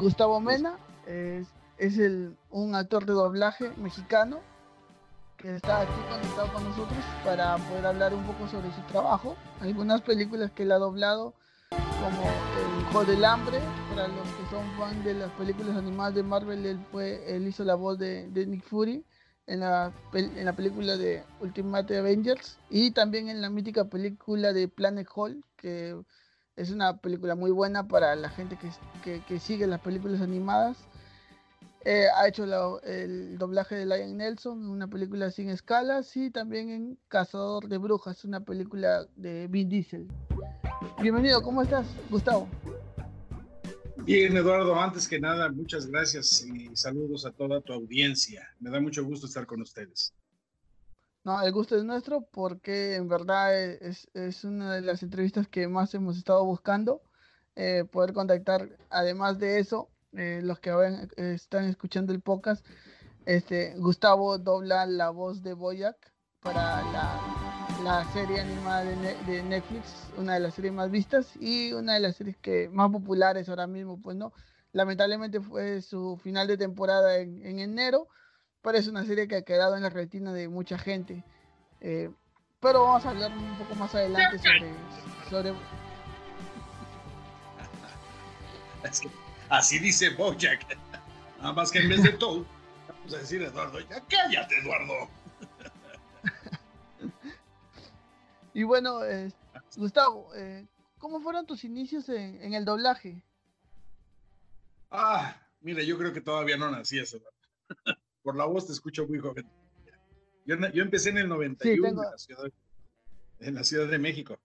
Gustavo Mena. Es, es el, un actor de doblaje mexicano que está aquí conectado con nosotros para poder hablar un poco sobre su trabajo. Algunas películas que él ha doblado, como El Juego del Hambre, para los que son fan de las películas animadas de Marvel, él, fue, él hizo la voz de, de Nick Fury en la, en la película de Ultimate Avengers y también en la mítica película de Planet Hall, que es una película muy buena para la gente que, que, sigue las películas animadas. Eh, ha hecho el doblaje de Lion Nelson, una película sin escalas, y también en Cazador de Brujas, una película de Vin Diesel. Bienvenido, ¿cómo estás, Gustavo? Bien, Eduardo, antes que nada, muchas gracias y saludos a toda tu audiencia. Me da mucho gusto estar con ustedes. No, el gusto es nuestro porque en verdad es, es una de las entrevistas que más hemos estado buscando, eh, poder contactar, además de eso, eh, los que ahora están escuchando el podcast, este, Gustavo dobla la voz de Boyac para la, serie animada de, Netflix, una de las series más vistas y una de las series que más populares ahora mismo, pues no. Lamentablemente fue su final de temporada en enero, es una serie que ha quedado en la retina de mucha gente. Eh, pero vamos a hablar un poco más adelante sobre... sobre... Es que así dice Bojack. Nada más que en vez de todo, vamos a decir Eduardo, ya cállate, Eduardo. y bueno, eh, Gustavo, eh, ¿cómo fueron tus inicios en, en, el doblaje? Ah, mira, yo creo que todavía no nací eso. Por la voz te escucho muy joven. Yo, yo empecé en el 91 sí, tengo... en, la ciudad, en la Ciudad de México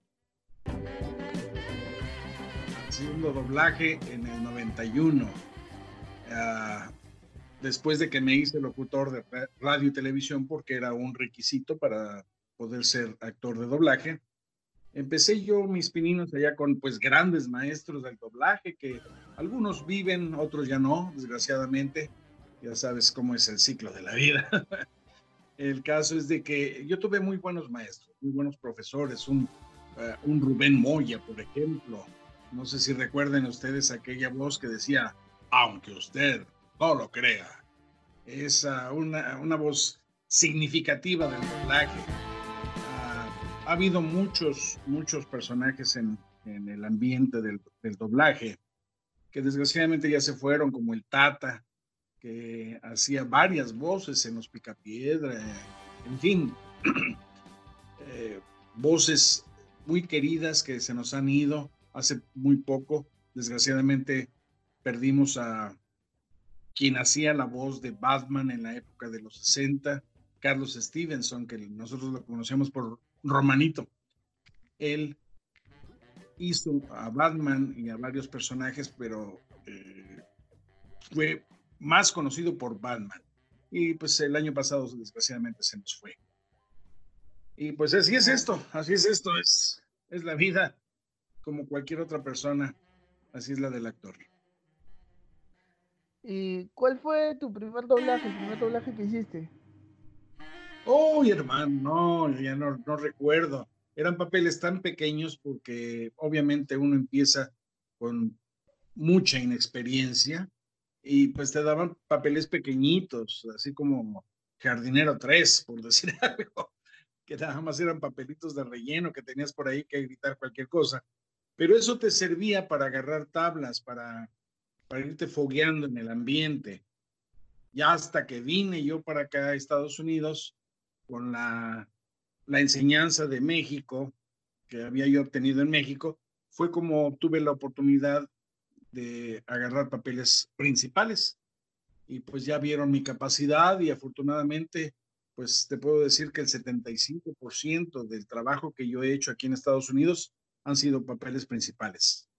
haciendo doblaje en el 91. Uh, ah, después de que me hice locutor de radio y televisión, porque era un requisito para poder ser actor de doblaje, empecé yo mis pininos allá con pues grandes maestros del doblaje, que algunos viven, otros ya no, desgraciadamente. Ya sabes cómo es el ciclo de la vida. el caso es de que yo tuve muy buenos maestros, muy buenos profesores, un, uh, un Rubén Moya, por ejemplo, no sé si recuerden ustedes aquella voz que decía, aunque usted no lo crea. Es uh, una, una, voz significativa del doblaje. Uh, ha habido muchos, muchos personajes en, en el ambiente del, del, doblaje que desgraciadamente ya se fueron, como el Tata, que hacía varias voces en Los Picapiedra, en fin, eh, voces muy queridas que se nos han ido hace muy poco. Desgraciadamente perdimos a quien hacía la voz de Batman en la época de los 60, Carlos Stevenson, que nosotros lo conocemos por Romanito. Él hizo a Batman y a varios personajes, pero eh, fue más conocido por Batman. Y pues el año pasado desgraciadamente se nos fue. Y pues así es esto, así es esto, es, es la vida como cualquier otra persona, así es la del actor. ¿Y cuál fue tu primer doblaje, el primer doblaje que hiciste? Oh, hermano, no, ya no, no recuerdo. Eran papeles tan pequeños porque obviamente uno empieza con mucha inexperiencia y pues te daban papeles pequeñitos, así como Jardinero 3, por decir algo, que nada más eran papelitos de relleno que tenías por ahí que gritar cualquier cosa. Pero eso te servía para agarrar tablas, para, para irte fogueando en el ambiente. Ya hasta que vine yo para acá a Estados Unidos con la, la enseñanza de México que había yo obtenido en México, fue como tuve la oportunidad de agarrar papeles principales. Y pues ya vieron mi capacidad y afortunadamente, pues te puedo decir que el 75% del trabajo que yo he hecho aquí en Estados Unidos han sido papeles principales.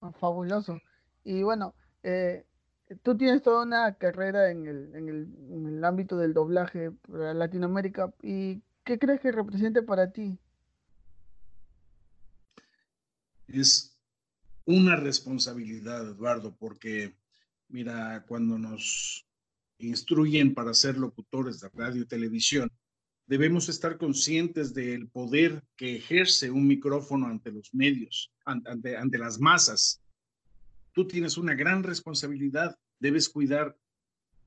Ah, fabuloso. Y bueno, eh, tú tienes toda una carrera en el, en, el, en el, ámbito del doblaje para Latinoamérica. ¿Y qué crees que represente para ti? Es una responsabilidad, Eduardo, porque mira, cuando nos instruyen para ser locutores de radio y televisión, debemos estar conscientes del poder que ejerce un micrófono ante los medios, ante, ante las masas. Tú tienes una gran responsabilidad, debes cuidar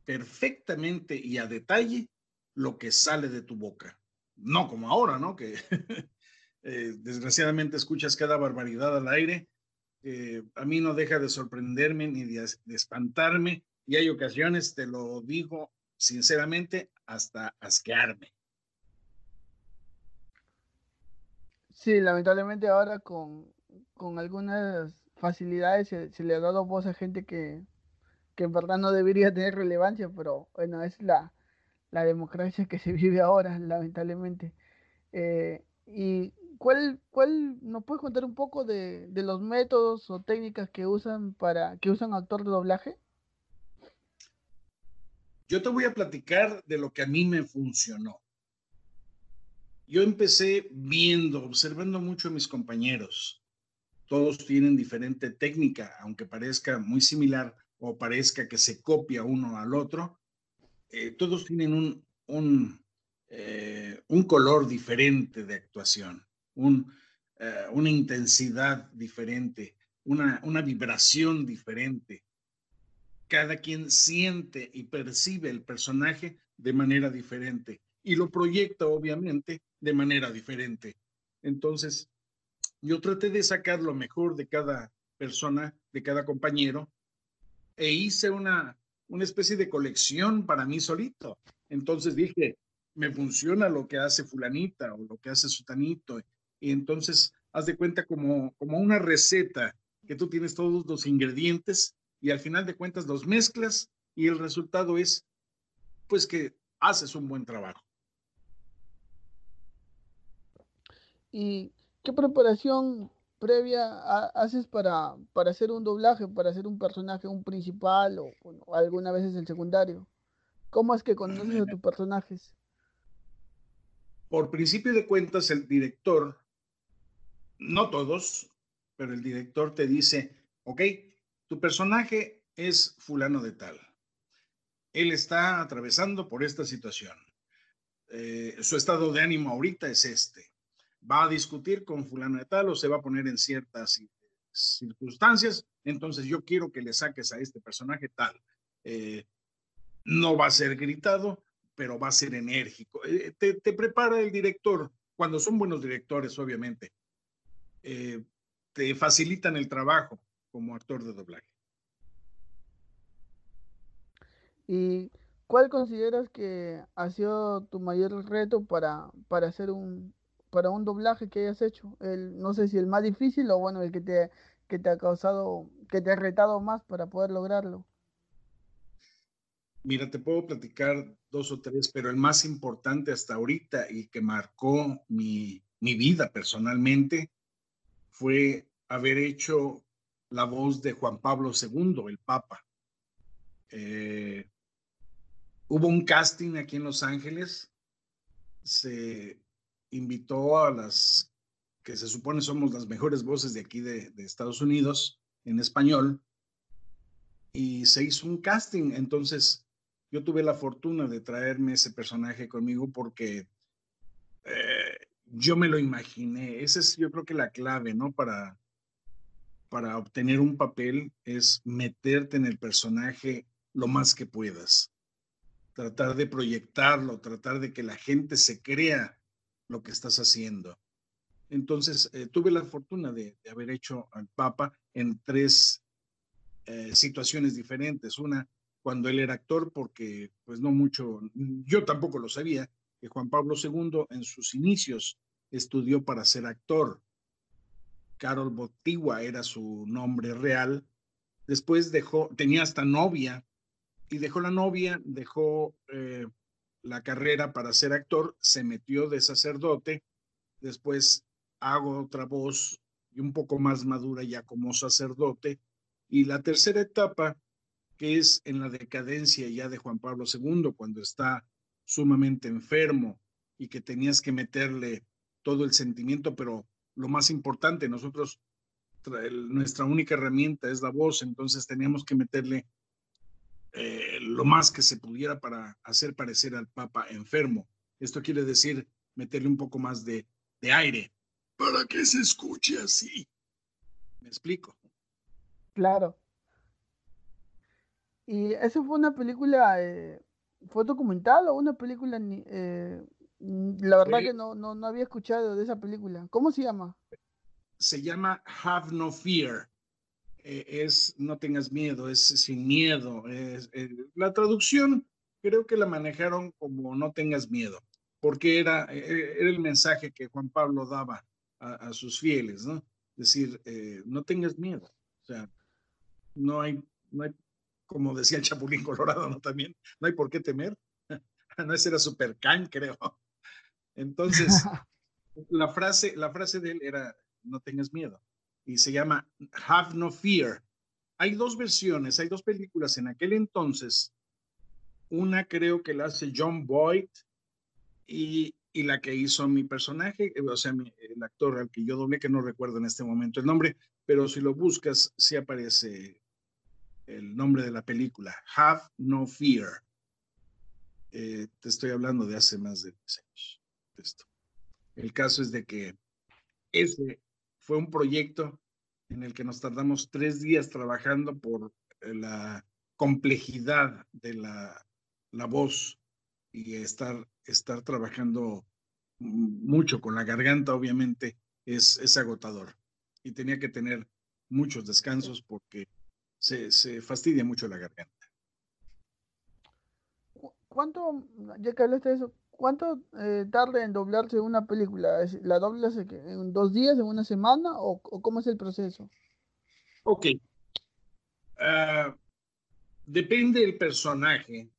perfectamente y a detalle lo que sale de tu boca. No como ahora, ¿no? Que eh, desgraciadamente escuchas cada barbaridad al aire. Eh, a mí no deja de sorprenderme ni de, espantarme y hay ocasiones, te lo digo sinceramente, hasta asquearme. Sí, lamentablemente ahora con, con algunas facilidades se, se, le ha dado voz a gente que, que en verdad no debería tener relevancia, pero bueno, es la, la democracia que se vive ahora, lamentablemente. Eh, ¿Y cuál, cuál nos puedes contar un poco de, de, los métodos o técnicas que usan para que usan actor de doblaje? Yo te voy a platicar de lo que a mí me funcionó. Yo empecé viendo, observando mucho a mis compañeros. Todos tienen diferente técnica, aunque parezca muy similar o parezca que se copia uno al otro. Eh, todos tienen un, un, eh, un, color diferente de actuación, eh, una intensidad diferente, una, una vibración diferente. Cada quien siente y percibe el personaje de manera diferente y lo proyecta obviamente de manera diferente. Entonces, yo traté de sacar lo mejor de cada persona, de cada compañero, e hice una, una especie de colección para mí solito. Entonces dije, me funciona lo que hace fulanita o lo que hace sutanito. Y entonces, haz de cuenta como, como una receta que tú tienes todos los ingredientes y al final de cuentas los mezclas y el resultado es, pues que haces un buen trabajo. ¿Y qué preparación previa haces para, para hacer un doblaje, para hacer un personaje, un principal o, o alguna vez es el secundario? ¿Cómo es que conoces a tus personajes? Por principio de cuentas, el director, no todos, pero el director te dice, ok, tu personaje es fulano de tal. Él está atravesando por esta situación. Eh, su estado de ánimo ahorita es este va a discutir con fulano de tal o se va a poner en ciertas circunstancias, entonces yo quiero que le saques a este personaje tal. Eh, no va a ser gritado, pero va a ser enérgico. Eh, te, te, prepara el director, cuando son buenos directores, obviamente, eh, te facilitan el trabajo como actor de doblaje. ¿Y cuál consideras que ha sido tu mayor reto para, para hacer un, para un doblaje que hayas hecho? El, no sé si el más difícil o bueno, el que te, que te ha causado, que te ha retado más para poder lograrlo. Mira, te puedo platicar dos o tres, pero el más importante hasta ahorita y que marcó mi, mi vida personalmente fue haber hecho la voz de Juan Pablo II, el Papa. Eh, hubo un casting aquí en Los Ángeles, se invitó a las que se supone somos las mejores voces de aquí de, Estados Unidos en español y se hizo un casting. Entonces yo tuve la fortuna de traerme ese personaje conmigo porque eh, yo me lo imaginé. Esa es yo creo que la clave, ¿no? Para, para obtener un papel es meterte en el personaje lo más que puedas. Tratar de proyectarlo, tratar de que la gente se crea lo que estás haciendo. Entonces, eh, tuve la fortuna de, haber hecho al Papa en tres eh, situaciones diferentes. Una, cuando él era actor, porque pues no mucho, yo tampoco lo sabía, Juan Pablo II en sus inicios estudió para ser actor. Carol Botigua era su nombre real. Después dejó, tenía hasta novia y dejó la novia, dejó eh, la carrera para ser actor, se metió de sacerdote, después hago otra voz y un poco más madura ya como sacerdote, y la tercera etapa, que es en la decadencia ya de Juan Pablo II, cuando está sumamente enfermo y que tenías que meterle todo el sentimiento, pero lo más importante, nosotros, nuestra única herramienta es la voz, entonces teníamos que meterle eh, lo más que se pudiera para hacer parecer al Papa enfermo. Esto quiere decir meterle un poco más de, de aire para que se escuche así. ¿Me explico? Claro. ¿Y eso fue una película, eh, fue documental o una película? Eh, la verdad que no, no, no había escuchado de esa película. ¿Cómo se llama? Se llama Have No Fear. Eh, es No tengas miedo, es sin miedo. Es, la traducción creo que la manejaron como No tengas miedo, porque era, era el mensaje que Juan Pablo daba a, sus fieles, ¿no? Decir, no tengas miedo. O sea, no hay, no hay como decía el Chapulín Colorado, ¿no? También, no hay por qué temer. no, ese era Super Khan, creo. Entonces, la frase, la frase de él era, no tengas miedo. Y se llama Have No Fear. Hay dos versiones, hay dos películas en aquel entonces. Una creo que la hace John Boyd y, y la que hizo mi personaje, o sea, el actor al que yo doblé, que no recuerdo en este momento el nombre, pero si lo buscas, sí aparece el nombre de la película, Have No Fear. Eh, te estoy hablando de hace más de 10 años. Esto. El caso es de que ese fue un proyecto en el que nos tardamos tres días trabajando por la complejidad de la, la voz y estar, estar trabajando mucho con la garganta, obviamente, es, es agotador. Y tenía que tener muchos descansos porque se, fastidia mucho la garganta. ¿Cuánto, ya que hablaste de eso, cuánto eh, tarda en doblarse una película? ¿La doblas en dos días, en una semana o, cómo es el proceso? Ok. Ah, depende del personaje.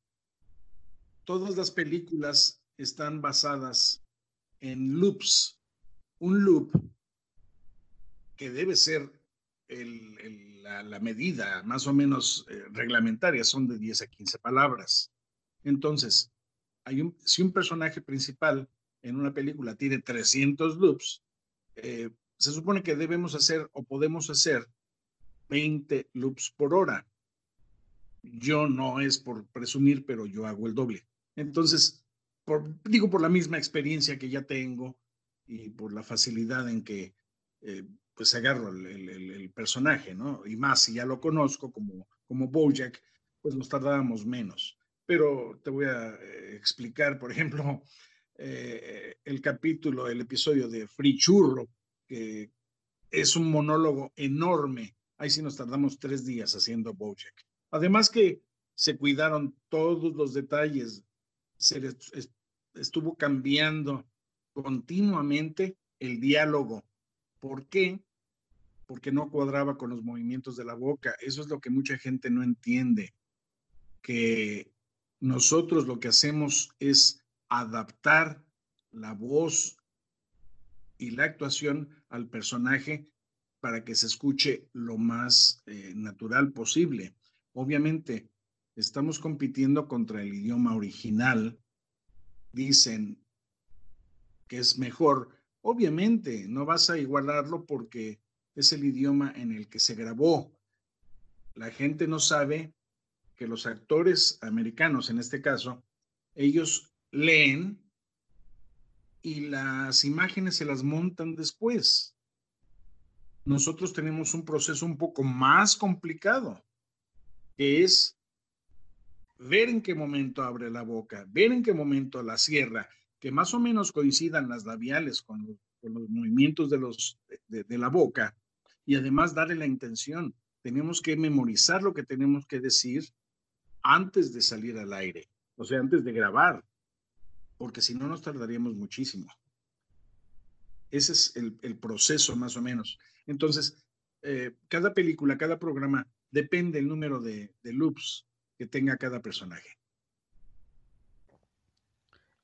Todas las películas están basadas en loops. Un loop que debe ser la, medida más o menos eh, reglamentaria son de 10 a 15 palabras. Entonces, hay un, si un personaje principal en una película tiene 300 loops, eh, se supone que debemos hacer o podemos hacer 20 loops por hora. Yo no es por presumir, pero yo hago el doble. Entonces, por, digo por la misma experiencia que ya tengo y por la facilidad en que eh, pues agarro el, personaje, ¿no? Y más si ya lo conozco como, como Bojack, pues nos tardábamos menos. Pero te voy a eh, explicar, por ejemplo, eh, el capítulo, el episodio de Free Churro, que es un monólogo enorme. Ahí sí nos tardamos tres días haciendo Bojack. Además que se cuidaron todos los detalles, se estuvo cambiando continuamente el diálogo. ¿Por qué? Porque no cuadraba con los movimientos de la boca. Eso es lo que mucha gente no entiende, que nosotros lo que hacemos es adaptar la voz y la actuación al personaje para que se escuche lo más eh, natural posible. Obviamente, estamos compitiendo contra el idioma original. Dicen que es mejor. Obviamente, no vas a igualarlo porque es el idioma en el que se grabó. La gente no sabe que los actores americanos, en este caso, ellos leen y las imágenes se las montan después. Nosotros tenemos un proceso un poco más complicado, que es ver en qué momento abre la boca, ver en qué momento la cierra, que más o menos coincidan las labiales con los, movimientos de, los, de la boca y además darle la intención. Tenemos que memorizar lo que tenemos que decir antes de salir al aire, o sea, antes de grabar, porque si no nos tardaríamos muchísimo. Ese es el, proceso más o menos. Entonces, eh, cada película, cada programa, depende el número de, loops que tenga cada personaje.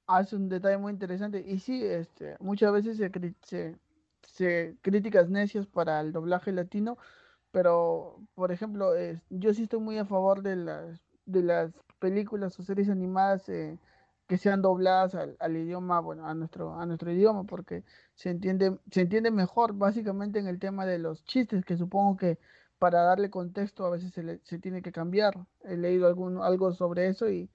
Hace un detalle muy interesante. Y sí, este, muchas veces se, críticas necias para el doblaje latino, pero por ejemplo, yo sí estoy muy a favor de las, de las películas o series animadas eh, que sean dobladas al, idioma, bueno, a nuestro, a nuestro idioma, porque se entiende, se entiende mejor básicamente en el tema de los chistes, que supongo que para darle contexto a veces se, se tiene que cambiar. He leído algún, algo sobre eso y,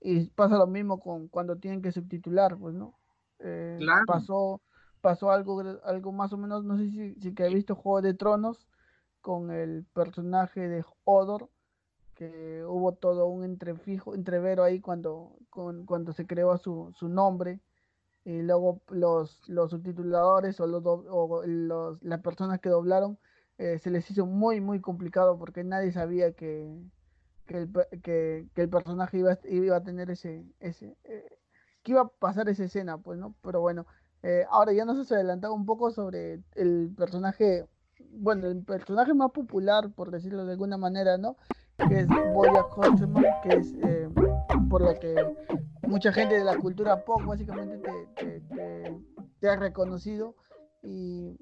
y pasa lo mismo con cuando tienen que subtitular, pues, ¿no? Eh, pasó, pasó algo, algo más o menos, no sé si, si que he visto Juego de Tronos con el personaje de Odor, que hubo todo un entrefijo, entrevero ahí cuando, cuando se creó su, su nombre y luego los, los subtituladores o, los, o las personas que doblaron eh, se les hizo muy muy complicado porque nadie sabía que, que, el, que, el personaje iba, iba a tener ese, ese eh, que iba a pasar esa escena, pues, ¿no? Pero bueno, eh, ahora ya nos has adelantado un poco sobre el personaje, bueno, el personaje más popular, por decirlo de alguna manera, ¿no? Que es Boya Horseman, que es por lo que mucha gente de la cultura pop básicamente te, ha reconocido. ¿Y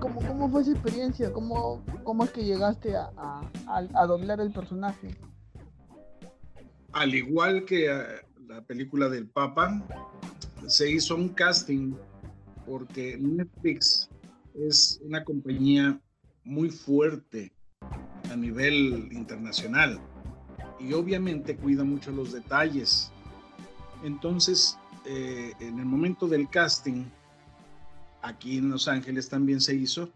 cómo, cómo, fue esa experiencia? ¿Cómo, cómo es que llegaste a, a, doblar el personaje? Al igual que eh, la película del Papa, se hizo un casting porque Netflix es una compañía muy fuerte a nivel internacional y obviamente cuida mucho los detalles. Entonces, eh, en el momento del casting, aquí en Los Ángeles también se hizo,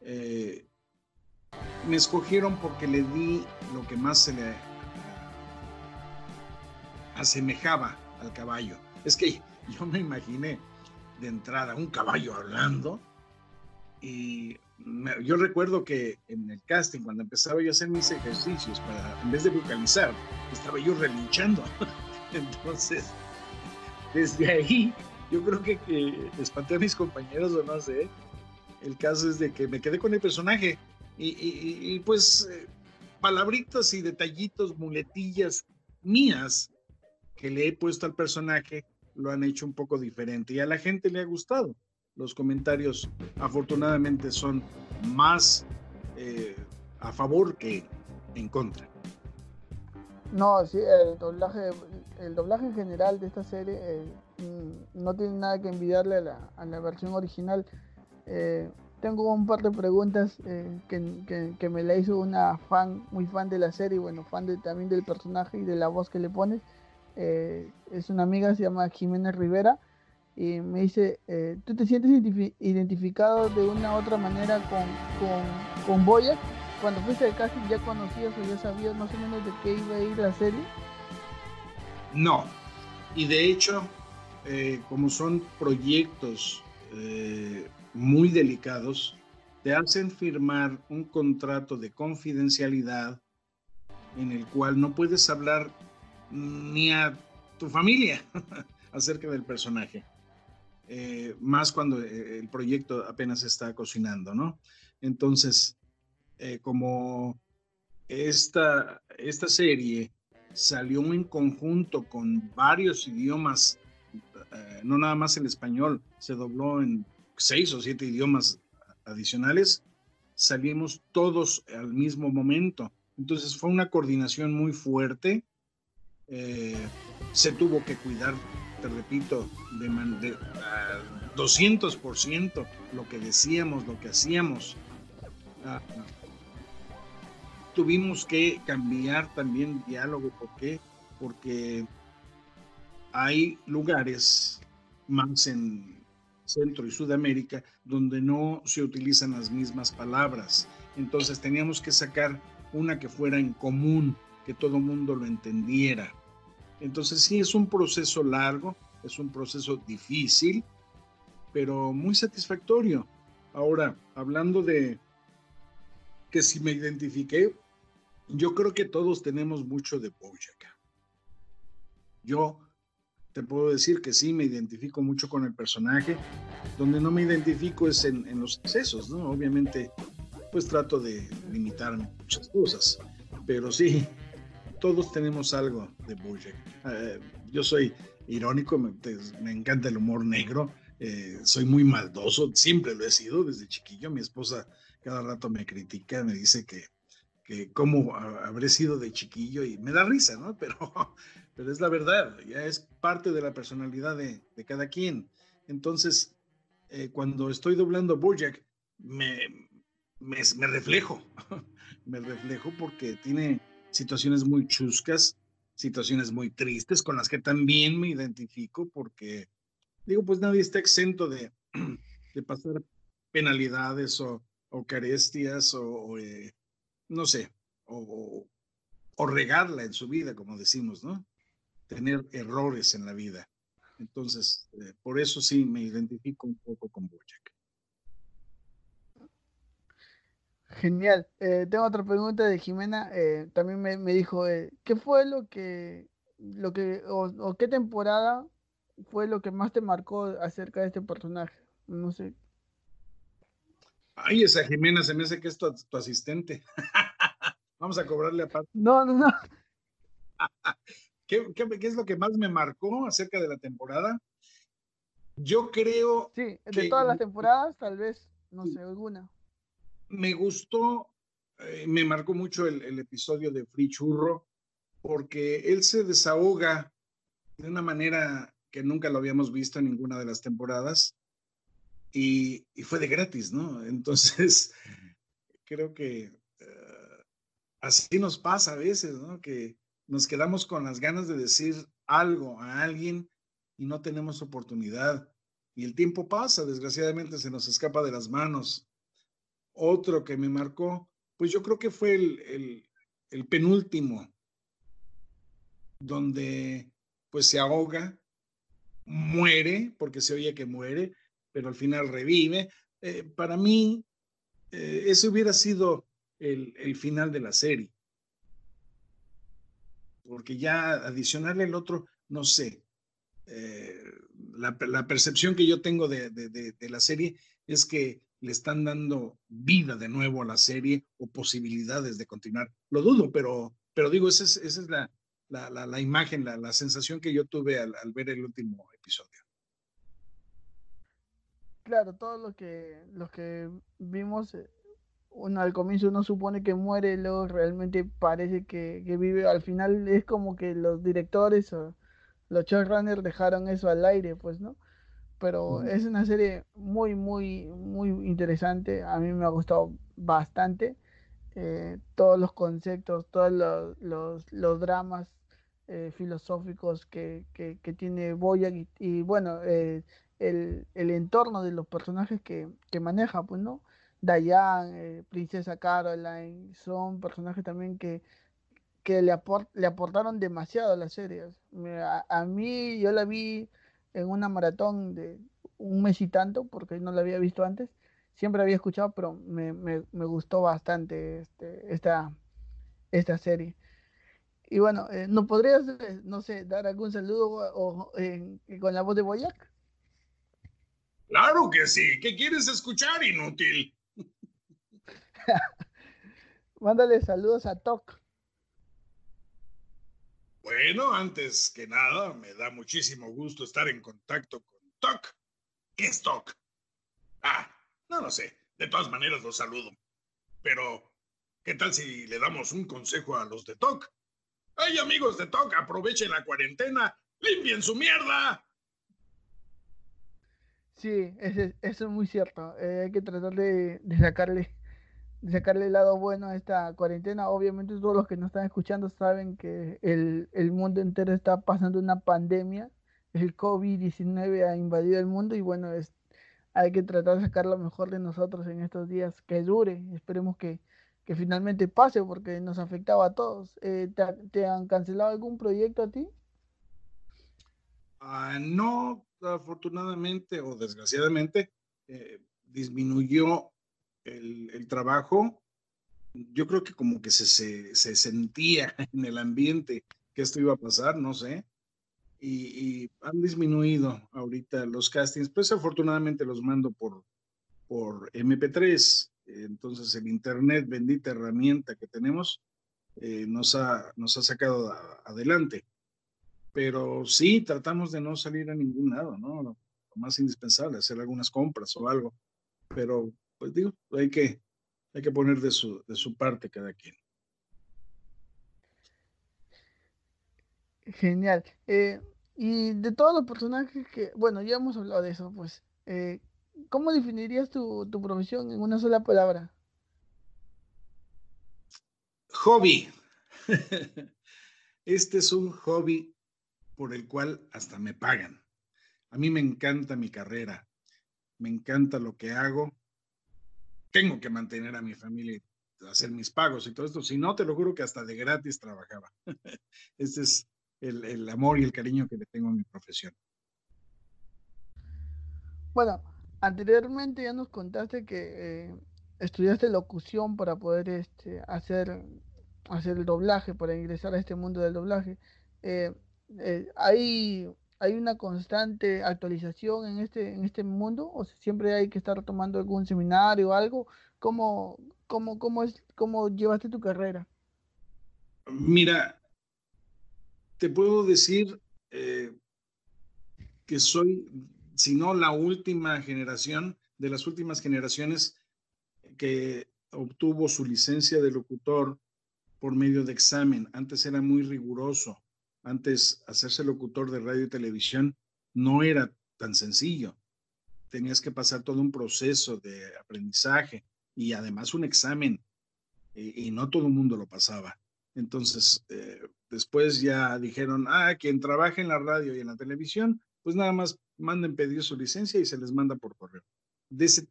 eh, me escogieron porque le di lo que más se le asemejaba al caballo. Es que yo me imaginé de entrada un caballo hablando y yo recuerdo que en el casting, cuando empezaba yo a hacer mis ejercicios, para, en vez de vocalizar, estaba yo relinchando. Entonces, desde ahí, yo creo que, espanté a mis compañeros o no sé. El caso es de que me quedé con el personaje y, pues eh, palabritas y detallitos, muletillas mías que le he puesto al personaje lo han hecho un poco diferente y a la gente le ha gustado los comentarios afortunadamente son más eh, a favor que en contra. No, sí, el doblaje, el doblaje en general de esta serie eh, mm, no tiene nada que envidiarle a la, versión original. Eh, tengo un par de preguntas que, me la hizo una fan, muy fan de la serie, bueno, fan de, también del personaje y de la voz que le pones. Es una amiga, se llama Jimena Rivera y me dice, eh, ¿tú te sientes identificado de una u otra manera con, con, con? Cuando fuiste de casting ya conocías o ya sabías más o menos de qué iba a ir la serie. No, y de hecho, eh, como son proyectos eh, muy delicados, te hacen firmar un contrato de confidencialidad en el cual no puedes hablar ni a tu familia acerca del personaje. Eh, más cuando eh, el proyecto apenas está cocinando, ¿no? Entonces, eh, como esta, esta serie salió en conjunto con varios idiomas, no nada más el español, se dobló en seis o siete idiomas adicionales, salimos todos al mismo momento. Entonces fue una coordinación muy fuerte. Se tuvo que cuidar te repito, de, de 200% lo que decíamos, lo que hacíamos. Ah, tuvimos que cambiar también diálogo. ¿Por qué? Porque hay lugares más en Centro y Sudamérica donde no se utilizan las mismas palabras. Entonces teníamos que sacar una que fuera en común, que todo mundo lo entendiera. Entonces sí, es un proceso largo, es un proceso difícil, pero muy satisfactorio. Ahora, hablando de que si me identifiqué, yo creo que todos tenemos mucho de Bojack. Yo te puedo decir que sí, me identifico mucho con el personaje. Donde no me identifico es en, los excesos, ¿no? Obviamente, pues trato de limitar muchas cosas, pero sí, todos tenemos algo de Bojack. Eh, yo soy irónico, me, encanta el humor negro, eh, soy muy maldoso, siempre lo he sido desde chiquillo. Mi esposa cada rato me critica, me dice que, que cómo habré sido de chiquillo y me da risa, ¿no? Pero, pero es la verdad, ya es parte de la personalidad de, de cada quien. Entonces, eh, cuando estoy doblando Bojack, me, me, me reflejo, me reflejo porque tiene situaciones muy chuscas, situaciones muy tristes con las que también me identifico porque, digo, pues nadie está exento de, de pasar penalidades o, o carestias o, eh, no sé, o, o, regarla en su vida, como decimos, ¿no? Tener errores en la vida. Entonces, eh, por eso sí me identifico un poco con Bojack. Genial. Eh, tengo otra pregunta de Jimena. Eh, también me, me dijo, eh, ¿qué fue lo que, lo que, o, qué temporada fue lo que más te marcó acerca de este personaje? No sé. Ay, esa Jimena se me hace que es tu, asistente. Vamos a cobrarle aparte. No, no, no. ¿Qué, ¿Qué, qué, es lo que más me marcó acerca de la temporada? Yo creo. Sí, de todas las temporadas, tal vez, no sé, alguna me gustó, eh, me marcó mucho el, episodio de Free Churro, porque él se desahoga de una manera que nunca lo habíamos visto en ninguna de las temporadas y, fue de gratis, ¿no? Entonces, creo que eh, así nos pasa a veces, ¿no? Que nos quedamos con las ganas de decir algo a alguien y no tenemos oportunidad. Y el tiempo pasa, desgraciadamente se nos escapa de las manos. Otro que me marcó, pues yo creo que fue el, penúltimo, donde pues se ahoga, muere, porque se oye que muere, pero al final revive. Eh, para mí, eh, ese hubiera sido el, final de la serie. Porque ya adicionarle el otro, no sé. Eh, la, percepción que yo tengo de, de, la serie es que le están dando vida de nuevo a la serie o posibilidades de continuar. Lo dudo, pero, pero digo, esa es, esa es la, la, la, imagen, la, la, sensación que yo tuve al, al, ver el último episodio. Claro, todo lo que, lo que vimos, eh, uno al comienzo uno supone que muere, luego realmente parece que, que vive. Al final es como que los directores o los showrunners dejaron eso al aire, pues, ¿no? Pero es una serie muy, muy, muy interesante. A mí me ha gustado bastante. Eh, todos los conceptos, todos los, los, dramas eh, filosóficos que, que, tiene Boyac y, bueno, eh, el, el, entorno de los personajes que, que maneja, pues, ¿no? Diane, Princesa Caroline, son personajes también que, que le, le aportaron demasiado a la serie. a mí, yo la vi en una maratón de un mes y tanto, porque no la había visto antes. Siempre había escuchado, pero me, me, me gustó bastante este, esta, esta serie. Y bueno, eh, ¿no podrías, eh, no sé, dar algún saludo o, con la voz de Boyac? Claro que sí. ¿Qué quieres escuchar, inútil? Mándale saludos a Toc. Bueno, antes que nada, me da muchísimo gusto estar en contacto con TOC. ¿Qué es TOC? Ah, no lo sé. De todas maneras los saludo. Pero, ¿qué tal si le damos un consejo a los de TOC? ¡Ay, amigos de TOC! Aprovechen la cuarentena. ¡Limpien su mierda! Sí, eso es muy cierto. Eh, hay que tratar de sacarle sacarle el lado bueno a esta cuarentena. Obviamente todos los que nos están escuchando saben que el, el mundo entero está pasando una pandemia. El COVID-19 ha invadido el mundo y bueno, hay que tratar de sacar lo mejor de nosotros en estos días, que dure. Esperemos que, que finalmente pase porque nos afectaba a todos. Eh, ¿te, han cancelado algún proyecto a ti? Ah, no, afortunadamente o desgraciadamente, eh, disminuyó el, trabajo, yo creo que como que se, se, sentía en el ambiente que esto iba a pasar, no sé. Y, han disminuido ahorita los castings, pues afortunadamente los mando por, por MP3. Entonces el Internet, bendita herramienta que tenemos, eh, nos, ha, nos ha sacado adelante. Pero sí, tratamos de no salir a ningún lado, ¿no? Lo más indispensable, hacer algunas compras o algo. Pero pues digo, hay que, hay que poner de su, de su parte cada quien. Genial. Eh, y de todos los personajes que, bueno, ya hemos hablado de eso, pues, eh, ¿cómo definirías tu, tu profesión en una sola palabra? Hobby. este es un hobby por el cual hasta me pagan. A mí me encanta mi carrera, me encanta lo que hago. Tengo que mantener a mi familia hacer mis pagos y todo esto. Si no, te lo juro que hasta de gratis trabajaba. Ese es el, amor y el cariño que le tengo a mi profesión. Bueno, anteriormente ya nos contaste que eh, estudiaste locución para poder este, hacer, hacer el doblaje, para ingresar a este mundo del doblaje. Eh, eh, ¿hay, ¿Hay una constante actualización en este, en este mundo? ¿O siempre hay que estar tomando algún seminario o algo? ¿Cómo, cómo, cómo, es, cómo llevaste tu carrera? Mira, te puedo decir que soy sino la última generación, de las últimas generaciones que obtuvo su licencia de locutor por medio de examen. Antes era muy riguroso. Antes hacerse locutor de radio y televisión no era tan sencillo. Tenías que pasar todo un proceso de aprendizaje y además un examen y, no todo el mundo lo pasaba. Entonces, eh, después ya dijeron, ah, quien trabaja en la radio y en la televisión, pues nada más manden pedir su licencia y se les manda por correo. De ese,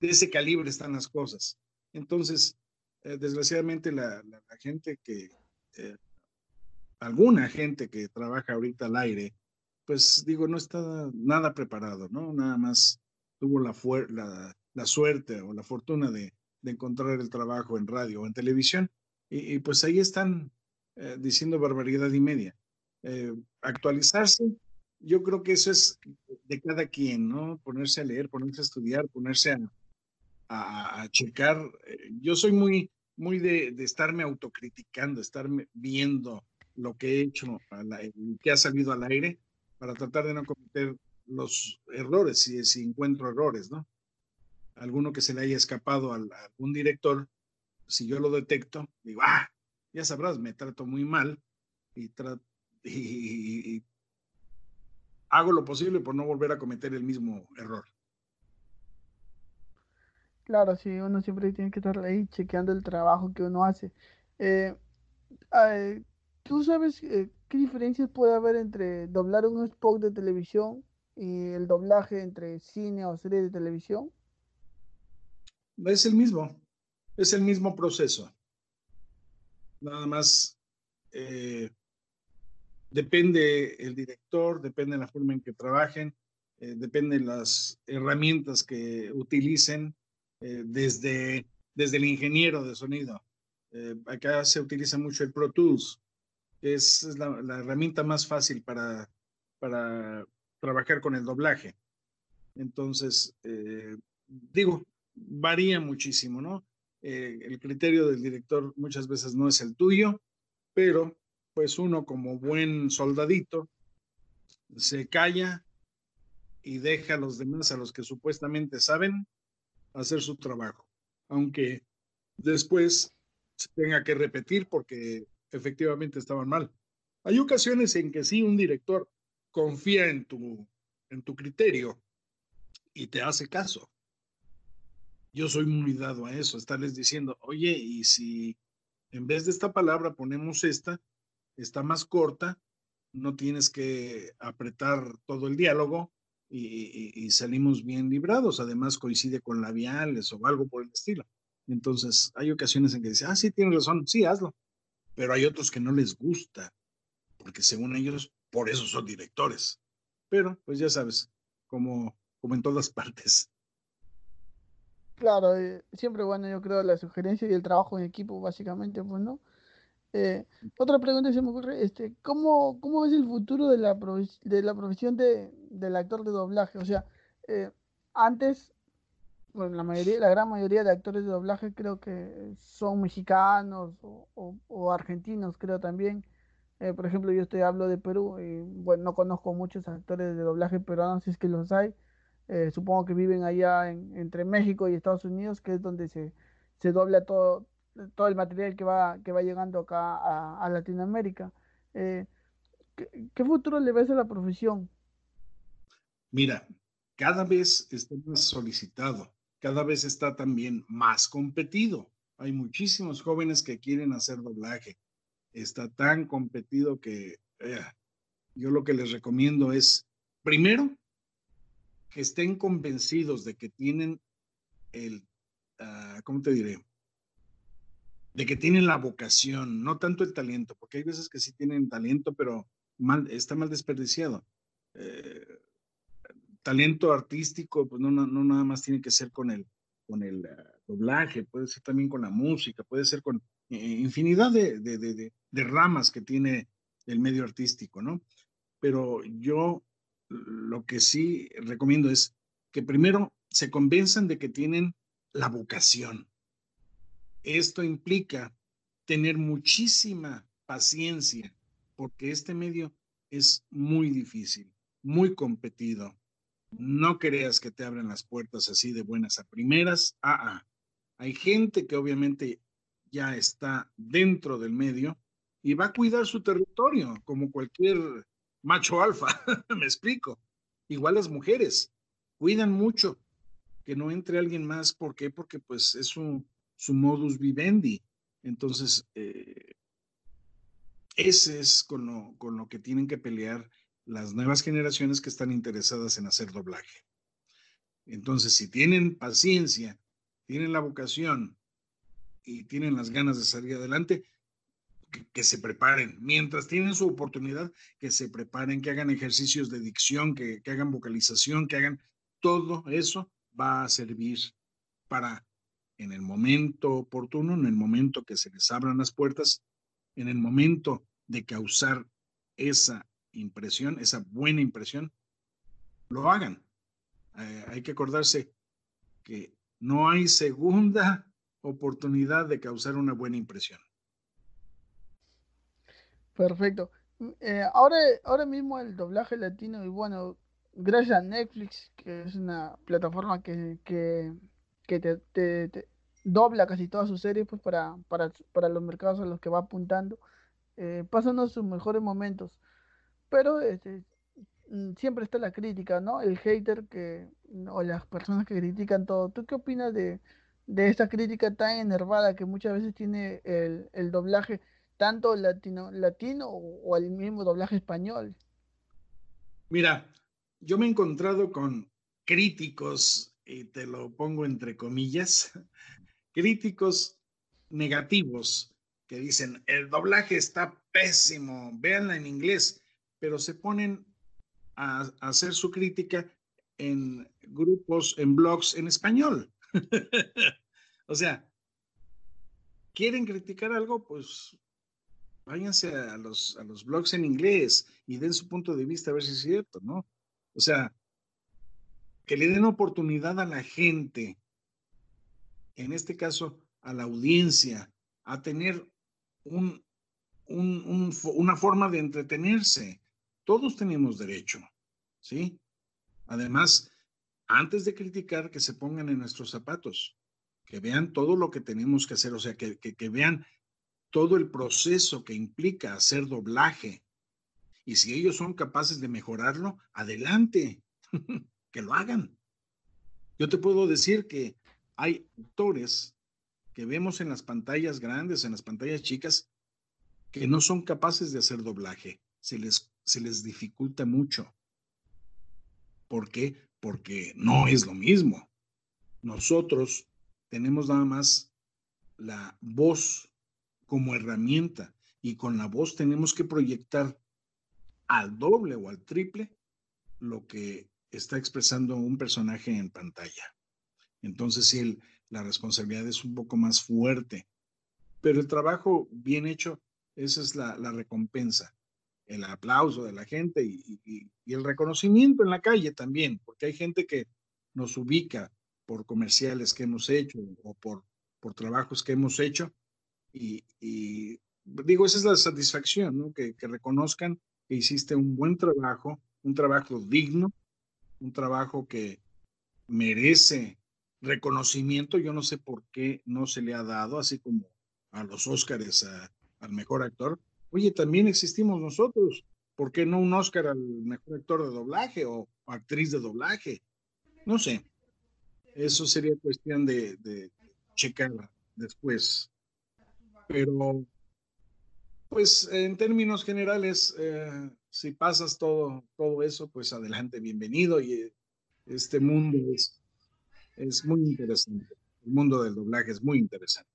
ese calibre están las cosas. Entonces, eh, desgraciadamente la, gente que, eh, alguna gente que trabaja ahorita al aire, pues digo, no está nada preparado, ¿no? Nada más tuvo la, la, la suerte o la fortuna de, de, encontrar el trabajo en radio o en televisión y, pues ahí están eh, diciendo barbaridad y media. actualizarse yo creo que eso es de cada quien, ¿no? Ponerse a leer, ponerse a estudiar, ponerse a, a, checar. Eh, yo soy muy, muy de, de, estarme autocriticando, estarme viendo lo que he hecho, que ha salido al aire, para tratar de no cometer los errores, si, si encuentro errores, ¿no? Alguno que se le haya escapado a, algún director, si yo lo detecto, digo, ah, ya sabrás, me trato muy mal y hago lo posible por no volver a cometer el mismo error. Claro, sí, uno siempre tiene que estar ahí chequeando el trabajo que uno hace. Eh, eh, ¿Tú sabes eh, qué diferencias puede haber entre doblar un spot de televisión y el doblaje entre cine o serie de televisión? Es el mismo, es el mismo proceso. Nada más Depende el director, depende la forma en que trabajen, eh, depende las herramientas que utilicen, eh, desde, desde el ingeniero de sonido. Eh, acá se utiliza mucho el Pro Tools, es, la, herramienta más fácil para, para trabajar con el doblaje. Entonces, digo, varía muchísimo, ¿no? el criterio del director muchas veces no es el tuyo, pero pues uno como buen soldadito se calla y deja a los demás, a los que supuestamente saben, hacer su trabajo, aunque después se tenga que repetir porque efectivamente estaban mal. Hay ocasiones en que sí, un director confía en tu, en tu criterio y te hace caso. Yo soy muy dado a eso, estarles diciendo, oye, y si en vez de esta palabra ponemos esta, está más corta, no tienes que apretar todo el diálogo y, salimos bien librados. Además coincide con labiales o algo por el estilo. Entonces hay ocasiones en que dicen, ah, sí, tienes razón, sí, hazlo. Pero hay otros que no les gusta, porque según ellos, por eso son directores. Pero, pues ya sabes, como, como en todas partes. Claro, eh, siempre bueno, yo creo la sugerencia y el trabajo en equipo, básicamente, pues, ¿no? Eh, otra pregunta que se me ocurre, este, ¿cómo, cómo ves el futuro de la, de la profesión de, del actor de doblaje? O sea, eh, antes, bueno, la mayoría, la gran mayoría de actores de doblaje creo que son mexicanos o, o, argentinos, creo también. Eh, por ejemplo, yo estoy hablo de Perú y bueno, no conozco muchos actores de doblaje peruanos, si es que los hay. supongo que viven allá en, entre México y Estados Unidos, que es donde se, se dobla todo, todo el material que va, que va llegando acá a, Latinoamérica. Eh, ¿qué, futuro le ves a la profesión? Mira, cada vez está más solicitado, cada vez está también más competido. Hay muchísimos jóvenes que quieren hacer doblaje. está tan competido que eh, yo lo que les recomiendo es, primero, que estén convencidos de que tienen el, uh, ¿cómo te diré? De que tienen la vocación, no tanto el talento, porque hay veces que sí tienen talento, pero mal, está mal desperdiciado. Eh, talento artístico, pues no, no, no, nada más tiene que ser con el, con el uh, doblaje, puede ser también con la música, puede ser con eh, infinidad de, de, de, de, ramas que tiene el medio artístico, ¿no? Pero yo lo que sí recomiendo es que primero se convenzan de que tienen la vocación. Esto implica tener muchísima paciencia, porque este medio es muy difícil, muy competido. No creas que te abren las puertas así de buenas a primeras. Ah, ah. Hay gente que obviamente ya está dentro del medio y va a cuidar su territorio como cualquier macho alfa, me explico. Igual las mujeres cuidan mucho que no entre alguien más. ¿Por qué? Porque pues es su, su modus vivendi. Entonces, eh, ese es con lo, con lo que tienen que pelear las nuevas generaciones que están interesadas en hacer doblaje. Entonces, si tienen paciencia, tienen la vocación y tienen las ganas de salir adelante, que, se preparen. Mientras tienen su oportunidad, que se preparen, que hagan ejercicios de dicción, que, hagan vocalización, que hagan todo eso va a servir para en el momento oportuno, en el momento que se les abran las puertas, en el momento de causar esa impresión, esa buena impresión, lo hagan. Eh, hay que acordarse que no hay segunda oportunidad de causar una buena impresión. Perfecto. Eh, ahora, ahora mismo el doblaje latino, y bueno, gracias a Netflix, que es una plataforma que, que, que te, te, dobla casi todas sus series pues para, para, para los mercados a los que va apuntando, eh, pasando sus mejores momentos. Pero este, mm, siempre está la crítica, ¿no? El hater que, o las personas que critican todo. ¿Tú qué opinas de, de esta crítica tan enervada que muchas veces tiene el, el doblaje? tanto latino, latino o, el mismo doblaje español? Mira, yo me he encontrado con críticos, y te lo pongo entre comillas, críticos negativos que dicen, el doblaje está pésimo, véanla en inglés, pero se ponen a, hacer su crítica en grupos, en blogs en español. o sea, ¿quieren criticar algo? Pues váyanse a los, a los blogs en inglés y den su punto de vista a ver si es cierto, ¿no? O sea, que le den oportunidad a la gente, en este caso a la audiencia, a tener un, una forma de entretenerse. Todos tenemos derecho, ¿sí? Además, antes de criticar, que se pongan en nuestros zapatos, que vean todo lo que tenemos que hacer, o sea, que, vean todo el proceso que implica hacer doblaje. Y si ellos son capaces de mejorarlo, adelante, que lo hagan. Yo te puedo decir que hay actores que vemos en las pantallas grandes, en las pantallas chicas, que no son capaces de hacer doblaje. Se les, se les dificulta mucho. ¿Por qué? Porque no es lo mismo. Nosotros tenemos nada más la voz como herramienta y con la voz tenemos que proyectar al doble o al triple lo que está expresando un personaje en pantalla. Entonces, sí, la responsabilidad es un poco más fuerte, pero el trabajo bien hecho, esa es la, recompensa, el aplauso de la gente y, el reconocimiento en la calle también, porque hay gente que nos ubica por comerciales que hemos hecho o por, trabajos que hemos hecho y, digo, esa es la satisfacción, que reconozcan que hiciste un buen trabajo, un trabajo digno, un trabajo que merece reconocimiento. Yo no sé por qué no se le ha dado, así como a los Óscares al mejor actor. Oye, también existimos nosotros. ¿Por qué no un Óscar al mejor actor de doblaje o, actriz de doblaje? No sé. Eso sería cuestión de, de checar después pero Pues en términos generales, eh, si pasas todo, todo eso, pues adelante, bienvenido. Y eh, este mundo es, es muy interesante. El mundo del doblaje es muy interesante.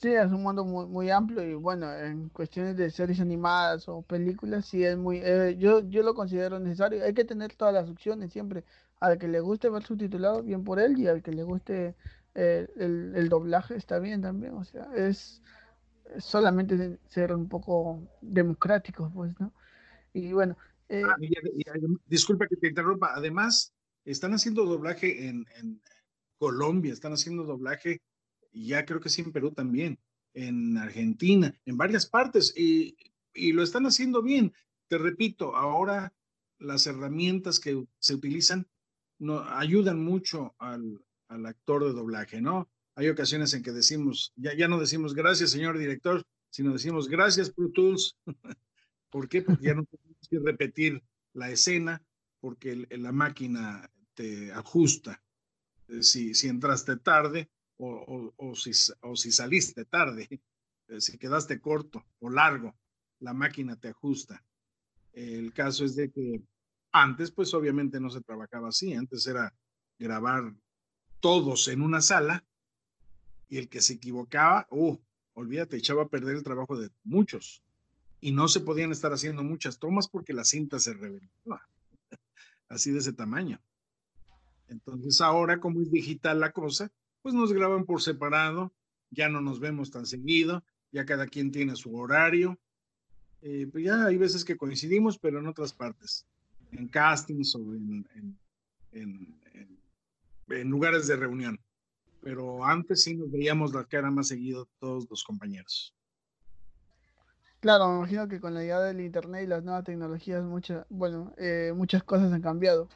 Sí, es un mundo muy, muy amplio y bueno, en cuestiones de series animadas o películas, sí es muy, eh, yo, yo lo considero necesario. Hay que tener todas las opciones siempre. Al que le guste ver subtitulado, bien por él, y al que le guste el, el doblaje, está bien también. O sea, es, solamente ser un poco democráticos, pues, ¿no? Y bueno. Eh, ah, disculpa que te interrumpa. Además, están haciendo doblaje en, Colombia, están haciendo doblaje, ya creo que sí en Perú también, en Argentina, en varias partes, y, y lo están haciendo bien. Te repito, ahora las herramientas que se utilizan no, ayudan mucho al, al actor de doblaje, ¿no? hay ocasiones en que decimos, ya, ya no decimos gracias, señor director, sino decimos gracias, Pro Tools. ¿Por qué? Porque ya no tenemos que repetir la escena, porque la máquina te ajusta. Eh, si, si entraste tarde o, o, si, o si saliste tarde, eh, si quedaste corto o largo, la máquina te ajusta. El caso es de que antes, pues obviamente no se trabajaba así. Antes era grabar todos en una sala y el que se equivocaba, uh, olvídate, echaba a perder el trabajo de muchos. Y no se podían estar haciendo muchas tomas porque la cinta se reventaba. Así de ese tamaño. Entonces ahora, como es digital la cosa, pues nos graban por separado, ya no nos vemos tan seguido, ya cada quien tiene su horario. Eh, pues ya hay veces que coincidimos, pero en otras partes, en castings o en, en lugares de reunión pero antes sí nos veíamos la cara más seguido todos los compañeros. Claro, me imagino que con la llegada del internet y las nuevas tecnologías, muchas, bueno, eh, muchas cosas han cambiado.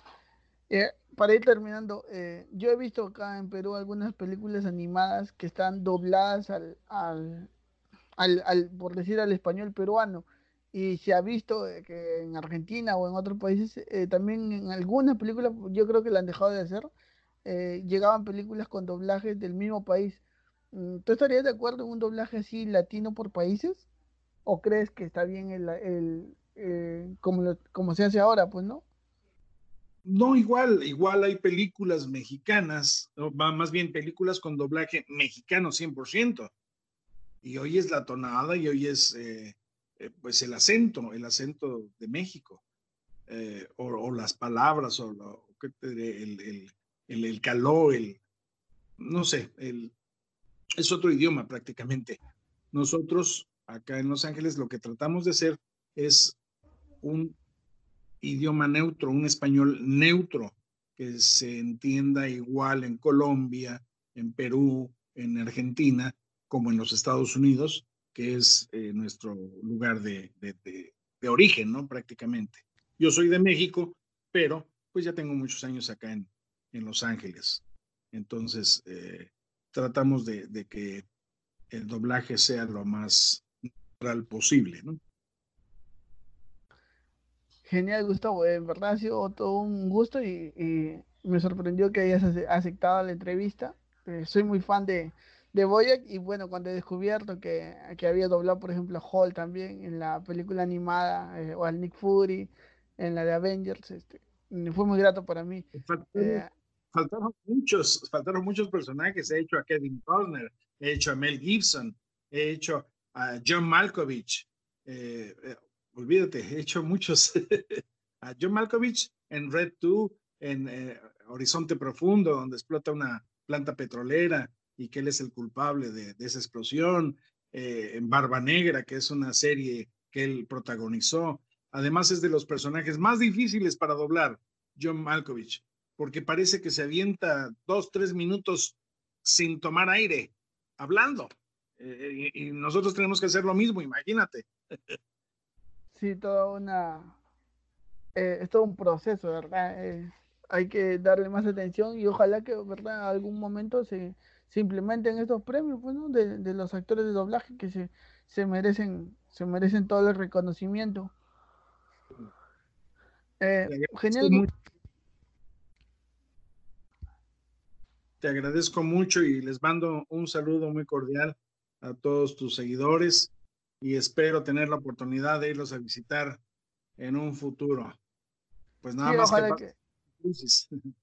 Eh, para ir terminando, eh, yo he visto acá en Perú algunas películas animadas que están dobladas al, al, al, por decir, al español peruano. Y se ha visto que en Argentina o en otros países, también en algunas películas, yo creo que la han dejado de hacer, eh, llegaban películas con doblajes del mismo país. Mm, ¿Tú estarías de acuerdo en un doblaje así latino por países? ¿O crees que está bien el, el eh, como, como se hace ahora, pues no? No, igual, igual hay películas mexicanas, o más bien películas con doblaje mexicano 100%. Y hoy es la tonada y hoy es eh, pues el acento, el acento de México. o, las palabras, o lo, el, el, el, el caló, el, no sé, el, es otro idioma prácticamente. Nosotros acá en Los Ángeles lo que tratamos de hacer es un idioma neutro, un español neutro, que se entienda igual en Colombia, en Perú, en Argentina, como en los Estados Unidos, que es eh, nuestro lugar de, de, origen, ¿no? Prácticamente. Yo soy de México, pero pues ya tengo muchos años acá en, en Los Ángeles. Entonces, eh, tratamos de, que el doblaje sea lo más natural posible, ¿no? Genial, Gustavo. En verdad ha sido todo un gusto y, me sorprendió que hayas aceptado la entrevista. Eh, soy muy fan de, de Boyac y bueno, cuando he descubierto que, que, había doblado, por ejemplo, a Hall también en la película animada eh, o al Nick Fury en la de Avengers, este, fue muy grato para mí faltaron muchos, faltaron muchos personajes. He hecho a Kevin Costner, he hecho a Mel Gibson, he hecho a John Malkovich. Eh, eh, olvídate, he hecho muchos. a John Malkovich en Red 2, en eh, Horizonte Profundo, donde explota una planta petrolera y que él es el culpable de, esa explosión. en Barba Negra, que es una serie que él protagonizó. Además es de los personajes más difíciles para doblar, John Malkovich porque parece que se avienta dos, tres minutos sin tomar aire, hablando. Eh, y, nosotros tenemos que hacer lo mismo, imagínate. Sí, toda una... Eh, es todo un proceso, ¿verdad? Eh, hay que darle más atención y ojalá que, ¿verdad? algún momento se, se implementen estos premios, pues, de, de, los actores de doblaje que se, se merecen, se merecen todo el reconocimiento. genial. Te agradezco mucho y les mando un saludo muy cordial a todos tus seguidores y espero tener la oportunidad de irlos a visitar en un futuro. Pues nada más ojalá que,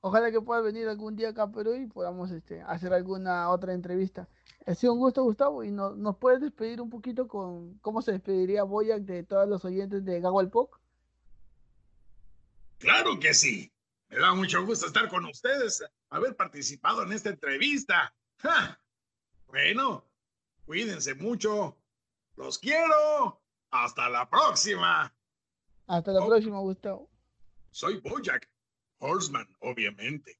ojalá que puedas venir algún día acá a Perú y podamos este, hacer alguna otra entrevista. Ha sido un gusto, Gustavo, y nos puedes despedir un poquito con cómo se despediría Boyac de todos los oyentes de Gago Poc. Claro que sí. Me da mucho gusto estar con ustedes, haber participado en esta entrevista. Bueno, cuídense mucho. Los quiero. Hasta la próxima. Hasta la oh. próxima, Gustavo. Soy Bojack Horseman, obviamente.